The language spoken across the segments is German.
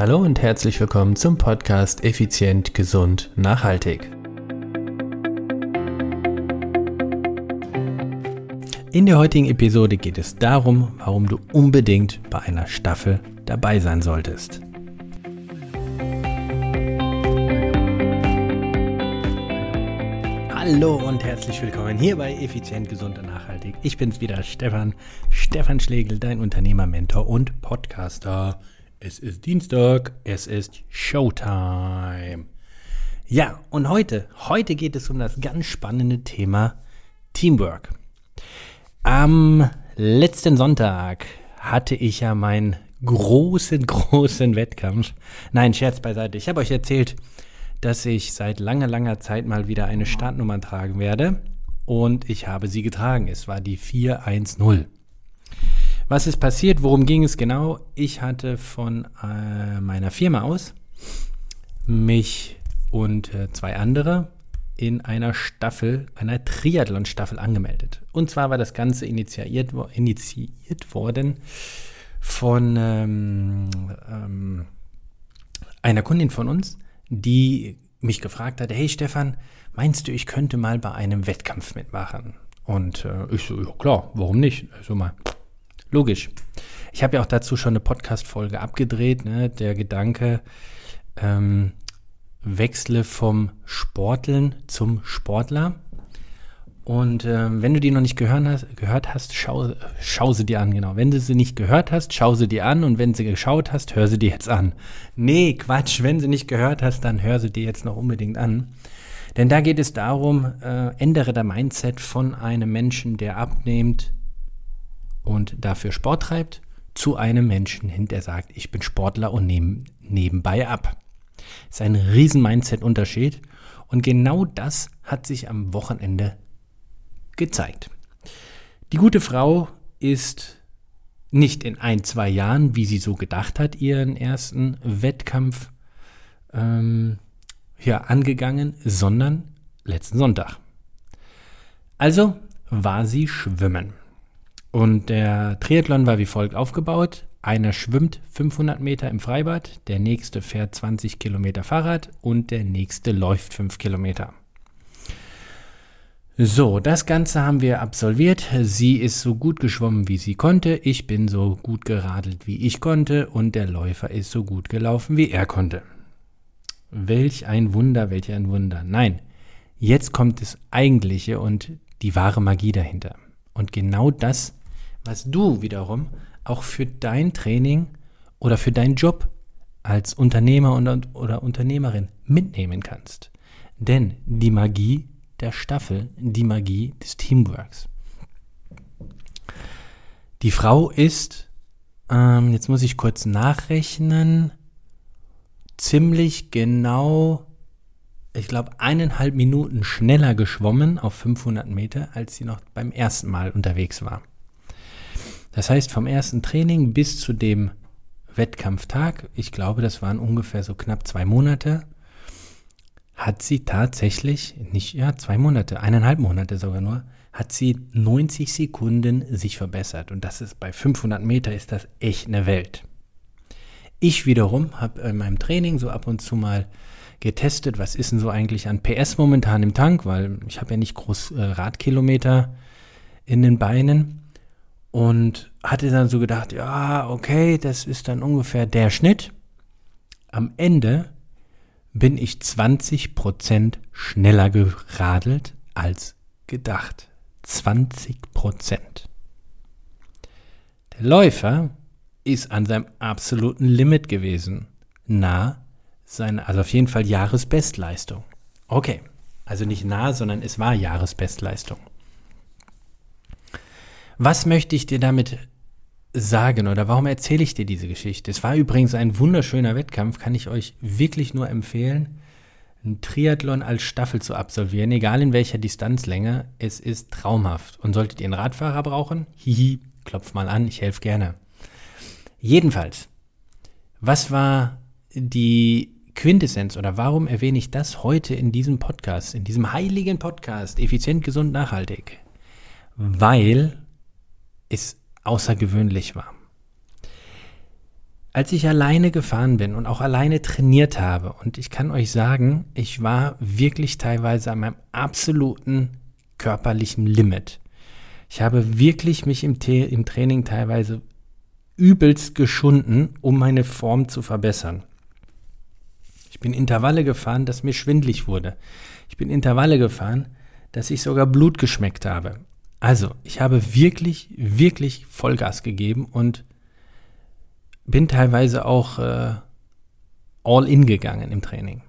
Hallo und herzlich willkommen zum Podcast Effizient, Gesund, Nachhaltig. In der heutigen Episode geht es darum, warum du unbedingt bei einer Staffel dabei sein solltest. Hallo und herzlich willkommen hier bei Effizient, Gesund und Nachhaltig. Ich bin's wieder, Stefan, Stefan Schlegel, dein Unternehmer, Mentor und Podcaster. Es ist Dienstag, es ist Showtime. Ja, und heute, heute geht es um das ganz spannende Thema Teamwork. Am letzten Sonntag hatte ich ja meinen großen, großen Wettkampf. Nein, Scherz beiseite. Ich habe euch erzählt, dass ich seit langer, langer Zeit mal wieder eine Startnummer tragen werde. Und ich habe sie getragen. Es war die 410. Was ist passiert? Worum ging es genau? Ich hatte von äh, meiner Firma aus mich und äh, zwei andere in einer Staffel, einer Triathlon-Staffel angemeldet. Und zwar war das Ganze initiiert, initiiert worden von ähm, ähm, einer Kundin von uns, die mich gefragt hat, hey Stefan, meinst du, ich könnte mal bei einem Wettkampf mitmachen? Und äh, ich so, ja klar, warum nicht? Also mal, Logisch. Ich habe ja auch dazu schon eine Podcast-Folge abgedreht. Ne? Der Gedanke, ähm, wechsle vom Sporteln zum Sportler. Und ähm, wenn du die noch nicht gehört hast, gehört hast schau, schau sie dir an, genau. Wenn du sie nicht gehört hast, schau sie dir an und wenn sie geschaut hast, hör sie dir jetzt an. Nee, Quatsch, wenn sie nicht gehört hast, dann hör sie dir jetzt noch unbedingt an. Denn da geht es darum, äh, ändere der Mindset von einem Menschen, der abnimmt, und dafür Sport treibt, zu einem Menschen hin, der sagt, ich bin Sportler und nehme nebenbei ab. Das ist ein riesen Mindset-Unterschied und genau das hat sich am Wochenende gezeigt. Die gute Frau ist nicht in ein, zwei Jahren, wie sie so gedacht hat, ihren ersten Wettkampf ähm, ja, angegangen, sondern letzten Sonntag. Also war sie schwimmen. Und der Triathlon war wie folgt aufgebaut. Einer schwimmt 500 Meter im Freibad, der nächste fährt 20 Kilometer Fahrrad und der nächste läuft 5 Kilometer. So, das Ganze haben wir absolviert. Sie ist so gut geschwommen, wie sie konnte. Ich bin so gut geradelt, wie ich konnte. Und der Läufer ist so gut gelaufen, wie er konnte. Welch ein Wunder, welch ein Wunder. Nein, jetzt kommt das Eigentliche und die wahre Magie dahinter. Und genau das was du wiederum auch für dein Training oder für deinen Job als Unternehmer und, oder Unternehmerin mitnehmen kannst. Denn die Magie der Staffel, die Magie des Teamworks. Die Frau ist, ähm, jetzt muss ich kurz nachrechnen, ziemlich genau, ich glaube, eineinhalb Minuten schneller geschwommen auf 500 Meter, als sie noch beim ersten Mal unterwegs war. Das heißt, vom ersten Training bis zu dem Wettkampftag, ich glaube, das waren ungefähr so knapp zwei Monate, hat sie tatsächlich, nicht, ja, zwei Monate, eineinhalb Monate sogar nur, hat sie 90 Sekunden sich verbessert. Und das ist bei 500 Meter ist das echt eine Welt. Ich wiederum habe in meinem Training so ab und zu mal getestet, was ist denn so eigentlich an PS momentan im Tank, weil ich habe ja nicht groß äh, Radkilometer in den Beinen und hatte dann so gedacht, ja, okay, das ist dann ungefähr der Schnitt. Am Ende bin ich 20% schneller geradelt als gedacht. 20%. Der Läufer ist an seinem absoluten Limit gewesen. Nah seine, also auf jeden Fall Jahresbestleistung. Okay, also nicht nah, sondern es war Jahresbestleistung. Was möchte ich dir damit sagen oder warum erzähle ich dir diese Geschichte? Es war übrigens ein wunderschöner Wettkampf, kann ich euch wirklich nur empfehlen, einen Triathlon als Staffel zu absolvieren, egal in welcher Distanzlänge. Es ist traumhaft. Und solltet ihr einen Radfahrer brauchen, hihi, klopft mal an, ich helfe gerne. Jedenfalls, was war die Quintessenz oder warum erwähne ich das heute in diesem Podcast, in diesem heiligen Podcast, effizient, gesund, nachhaltig? Weil es außergewöhnlich war. als ich alleine gefahren bin und auch alleine trainiert habe, und ich kann euch sagen, ich war wirklich teilweise an meinem absoluten körperlichen Limit. Ich habe wirklich mich im, im Training teilweise übelst geschunden, um meine Form zu verbessern. Ich bin Intervalle gefahren, dass mir schwindlig wurde. Ich bin Intervalle gefahren, dass ich sogar Blut geschmeckt habe. Also, ich habe wirklich, wirklich Vollgas gegeben und bin teilweise auch äh, all in gegangen im Training.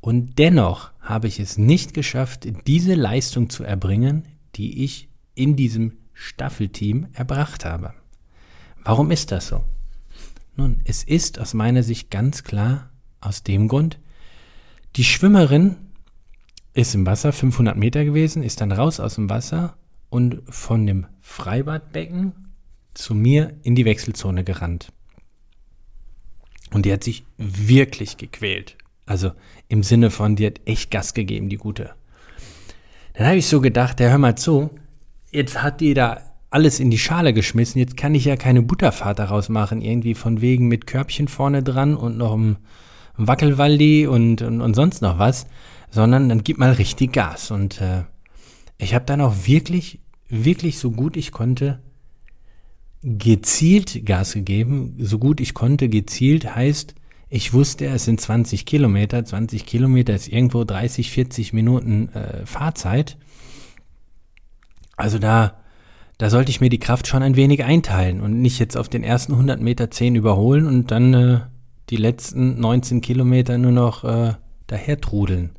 Und dennoch habe ich es nicht geschafft, diese Leistung zu erbringen, die ich in diesem Staffelteam erbracht habe. Warum ist das so? Nun, es ist aus meiner Sicht ganz klar aus dem Grund, die Schwimmerin ist im Wasser 500 Meter gewesen, ist dann raus aus dem Wasser und von dem Freibadbecken zu mir in die Wechselzone gerannt. Und die hat sich wirklich gequält. Also im Sinne von, die hat echt Gas gegeben, die gute. Dann habe ich so gedacht, der hör mal zu, jetzt hat die da alles in die Schale geschmissen, jetzt kann ich ja keine Butterfahrt daraus machen, irgendwie von wegen mit Körbchen vorne dran und noch einem Wackelwaldi und, und, und sonst noch was, sondern dann gib mal richtig Gas. Und äh, ich habe dann auch wirklich, wirklich so gut ich konnte gezielt Gas gegeben, so gut ich konnte. Gezielt heißt, ich wusste, es sind 20 Kilometer. 20 Kilometer ist irgendwo 30, 40 Minuten äh, Fahrzeit. Also da, da sollte ich mir die Kraft schon ein wenig einteilen und nicht jetzt auf den ersten 100 Meter 10 überholen und dann äh, die letzten 19 Kilometer nur noch äh, daher trudeln.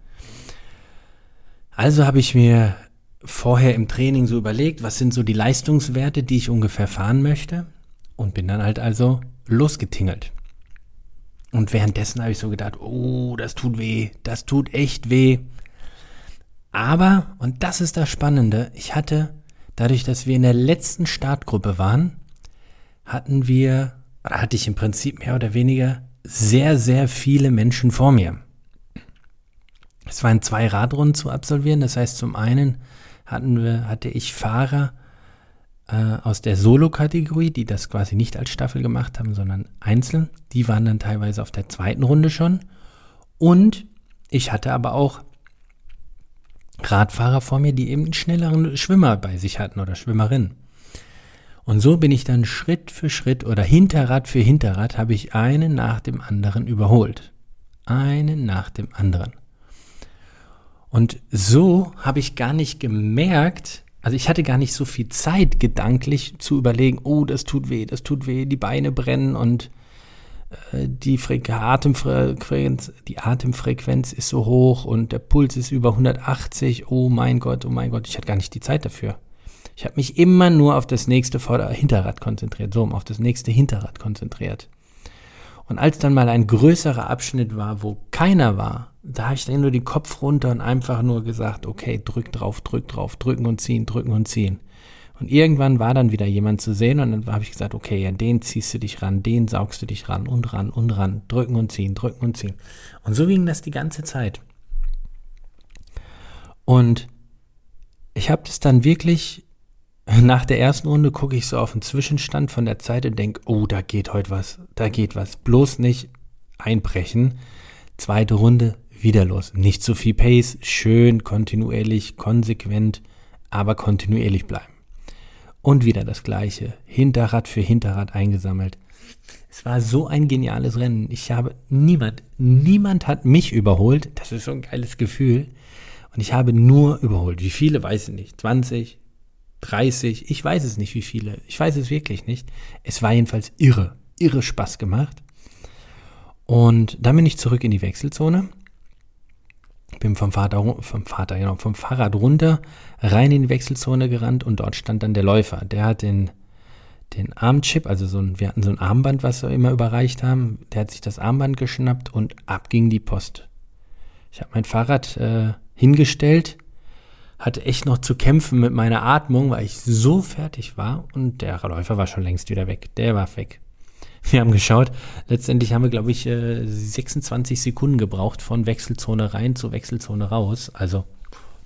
Also habe ich mir vorher im Training so überlegt, was sind so die Leistungswerte, die ich ungefähr fahren möchte und bin dann halt also losgetingelt. Und währenddessen habe ich so gedacht, oh, das tut weh, das tut echt weh. Aber, und das ist das Spannende, ich hatte, dadurch, dass wir in der letzten Startgruppe waren, hatten wir, oder hatte ich im Prinzip mehr oder weniger sehr, sehr viele Menschen vor mir. Es waren zwei Radrunden zu absolvieren. Das heißt, zum einen hatten wir, hatte ich Fahrer äh, aus der Solo-Kategorie, die das quasi nicht als Staffel gemacht haben, sondern einzeln. Die waren dann teilweise auf der zweiten Runde schon. Und ich hatte aber auch Radfahrer vor mir, die eben einen schnelleren Schwimmer bei sich hatten oder Schwimmerin. Und so bin ich dann Schritt für Schritt oder Hinterrad für Hinterrad habe ich einen nach dem anderen überholt. Einen nach dem anderen. Und so habe ich gar nicht gemerkt, also ich hatte gar nicht so viel Zeit, gedanklich zu überlegen, oh, das tut weh, das tut weh, die Beine brennen und äh, die, Atemfrequenz, die Atemfrequenz ist so hoch und der Puls ist über 180. Oh mein Gott, oh mein Gott, ich hatte gar nicht die Zeit dafür. Ich habe mich immer nur auf das nächste Vorder Hinterrad konzentriert, so auf das nächste Hinterrad konzentriert. Und als dann mal ein größerer Abschnitt war, wo keiner war, da habe ich dann nur den Kopf runter und einfach nur gesagt, okay, drück drauf, drück drauf, drücken und ziehen, drücken und ziehen. Und irgendwann war dann wieder jemand zu sehen und dann habe ich gesagt, okay, ja, den ziehst du dich ran, den saugst du dich ran und ran und ran, drücken und ziehen, drücken und ziehen. Und so ging das die ganze Zeit. Und ich habe das dann wirklich nach der ersten Runde gucke ich so auf den Zwischenstand von der Zeit und denke, oh, da geht heute was, da geht was. Bloß nicht einbrechen. Zweite Runde, wieder los. Nicht zu viel Pace, schön, kontinuierlich, konsequent, aber kontinuierlich bleiben. Und wieder das gleiche. Hinterrad für Hinterrad eingesammelt. Es war so ein geniales Rennen. Ich habe niemand, niemand hat mich überholt. Das ist so ein geiles Gefühl. Und ich habe nur überholt. Wie viele, weiß ich nicht. 20, 30, ich weiß es nicht, wie viele. Ich weiß es wirklich nicht. Es war jedenfalls irre, irre Spaß gemacht. Und dann bin ich zurück in die Wechselzone. Bin vom Vater, vom Vater, genau, vom Fahrrad runter, rein in die Wechselzone gerannt und dort stand dann der Läufer. Der hat den, den Armchip, also so ein, wir hatten so ein Armband, was wir immer überreicht haben. Der hat sich das Armband geschnappt und ab ging die Post. Ich habe mein Fahrrad äh, hingestellt, hatte echt noch zu kämpfen mit meiner Atmung, weil ich so fertig war und der Läufer war schon längst wieder weg. Der war weg. Wir haben geschaut, letztendlich haben wir, glaube ich, 26 äh, Sekunden gebraucht von Wechselzone rein zu Wechselzone raus. Also,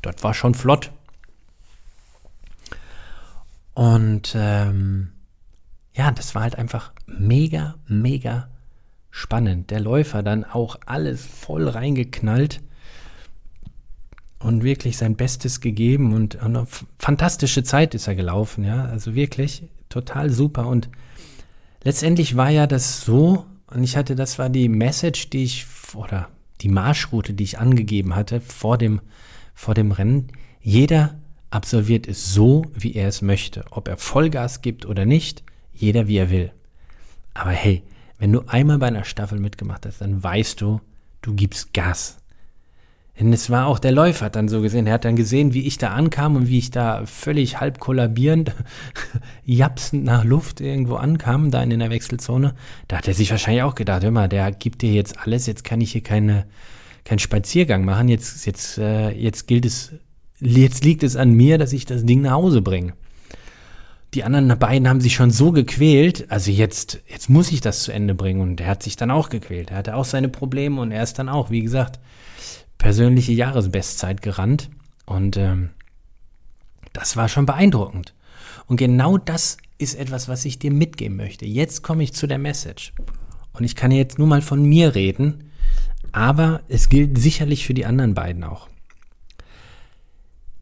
das war schon flott. Und ähm, ja, das war halt einfach mega, mega spannend. Der Läufer dann auch alles voll reingeknallt und wirklich sein Bestes gegeben und, und eine fantastische Zeit ist er gelaufen, ja. Also wirklich total super. Und letztendlich war ja das so, und ich hatte, das war die Message, die ich, oder die Marschroute, die ich angegeben hatte vor dem, vor dem Rennen. Jeder absolviert es so, wie er es möchte. Ob er Vollgas gibt oder nicht, jeder wie er will. Aber hey, wenn du einmal bei einer Staffel mitgemacht hast, dann weißt du, du gibst Gas. Denn es war auch der Läufer hat dann so gesehen. Er hat dann gesehen, wie ich da ankam und wie ich da völlig halb kollabierend, japsend nach Luft irgendwo ankam, da in der Wechselzone. Da hat er sich wahrscheinlich auch gedacht, hör mal, der gibt dir jetzt alles, jetzt kann ich hier keine, keinen Spaziergang machen. Jetzt, jetzt, äh, jetzt gilt es, jetzt liegt es an mir, dass ich das Ding nach Hause bringe. Die anderen beiden haben sich schon so gequält, also jetzt, jetzt muss ich das zu Ende bringen. Und er hat sich dann auch gequält. Er hatte auch seine Probleme und er ist dann auch, wie gesagt, persönliche Jahresbestzeit gerannt. Und ähm, das war schon beeindruckend. Und genau das ist etwas, was ich dir mitgeben möchte. Jetzt komme ich zu der Message. Und ich kann jetzt nur mal von mir reden, aber es gilt sicherlich für die anderen beiden auch.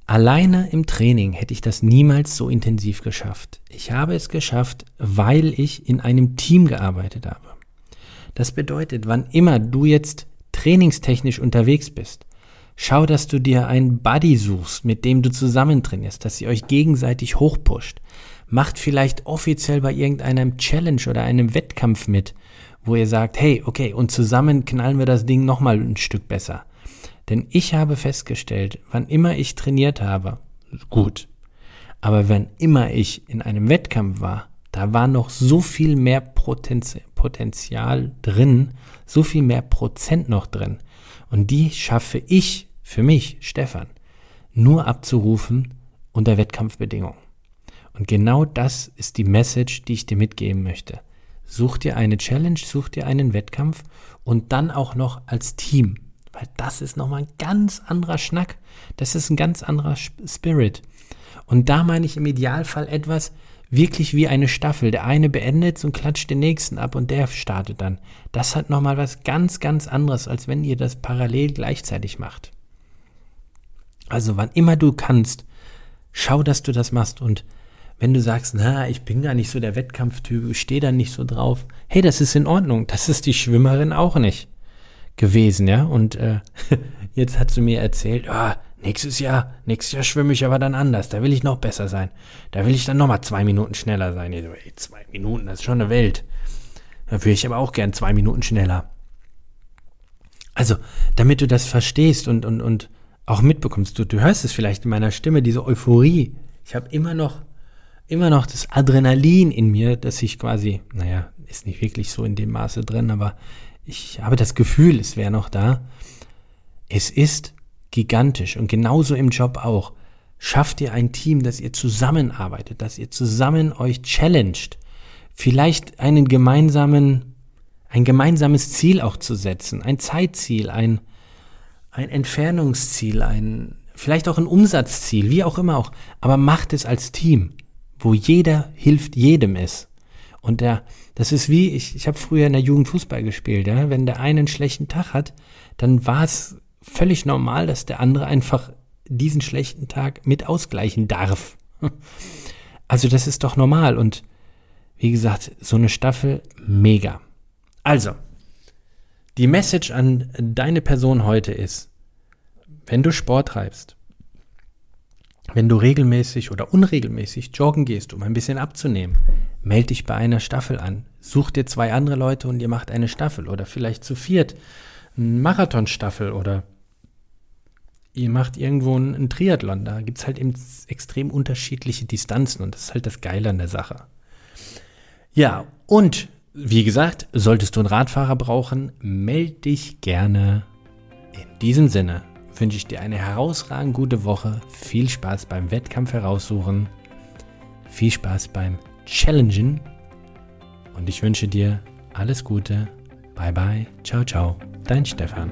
Alleine im Training hätte ich das niemals so intensiv geschafft. Ich habe es geschafft, weil ich in einem Team gearbeitet habe. Das bedeutet, wann immer du jetzt trainingstechnisch unterwegs bist, schau, dass du dir einen Buddy suchst, mit dem du zusammen trainierst, dass ihr euch gegenseitig hochpusht. Macht vielleicht offiziell bei irgendeinem Challenge oder einem Wettkampf mit, wo ihr sagt, hey, okay, und zusammen knallen wir das Ding nochmal ein Stück besser. Denn ich habe festgestellt, wann immer ich trainiert habe, gut, aber wenn immer ich in einem Wettkampf war, da war noch so viel mehr Potenzial drin, so viel mehr Prozent noch drin. Und die schaffe ich für mich, Stefan, nur abzurufen unter Wettkampfbedingungen. Und genau das ist die Message, die ich dir mitgeben möchte. Such dir eine Challenge, such dir einen Wettkampf und dann auch noch als Team. Weil das ist nochmal ein ganz anderer Schnack. Das ist ein ganz anderer Spirit. Und da meine ich im Idealfall etwas, wirklich wie eine Staffel. Der eine beendet und klatscht den nächsten ab und der startet dann. Das hat nochmal was ganz, ganz anderes, als wenn ihr das parallel gleichzeitig macht. Also wann immer du kannst, schau, dass du das machst und wenn du sagst, na, ich bin gar nicht so der Wettkampftyp, ich stehe da nicht so drauf, hey, das ist in Ordnung, das ist die Schwimmerin auch nicht gewesen, ja. Und äh, jetzt hat sie mir erzählt, ah, Nächstes Jahr, nächstes Jahr schwimme ich aber dann anders. Da will ich noch besser sein. Da will ich dann nochmal zwei Minuten schneller sein. Ich so, ey, zwei Minuten, das ist schon eine Welt. Da würde ich aber auch gern zwei Minuten schneller. Also, damit du das verstehst und, und, und auch mitbekommst, du, du hörst es vielleicht in meiner Stimme, diese Euphorie. Ich habe immer noch, immer noch das Adrenalin in mir, dass ich quasi, naja, ist nicht wirklich so in dem Maße drin, aber ich habe das Gefühl, es wäre noch da. Es ist gigantisch und genauso im Job auch. Schafft ihr ein Team, dass ihr zusammenarbeitet, dass ihr zusammen euch challenged, vielleicht einen gemeinsamen, ein gemeinsames Ziel auch zu setzen, ein Zeitziel, ein, ein Entfernungsziel, ein, vielleicht auch ein Umsatzziel, wie auch immer auch, aber macht es als Team, wo jeder hilft jedem ist. Und der, das ist wie, ich, ich habe früher in der Jugend Fußball gespielt, ja, wenn der einen schlechten Tag hat, dann war es völlig normal, dass der andere einfach diesen schlechten Tag mit ausgleichen darf. Also das ist doch normal und wie gesagt, so eine Staffel mega. Also, die Message an deine Person heute ist, wenn du Sport treibst, wenn du regelmäßig oder unregelmäßig joggen gehst, um ein bisschen abzunehmen, melde dich bei einer Staffel an. Such dir zwei andere Leute und ihr macht eine Staffel oder vielleicht zu viert Marathonstaffel oder ihr macht irgendwo einen, Triathlon. Da gibt es halt eben extrem unterschiedliche Distanzen und das ist halt das Geile an der Sache. Ja, und wie gesagt, solltest du einen Radfahrer brauchen, melde dich gerne. In diesem Sinne wünsche ich dir eine herausragend gute Woche. Viel Spaß beim Wettkampf heraussuchen. Viel Spaß beim Challengen. Und ich wünsche dir alles Gute. Bye bye. Ciao, ciao. Dein Stefan.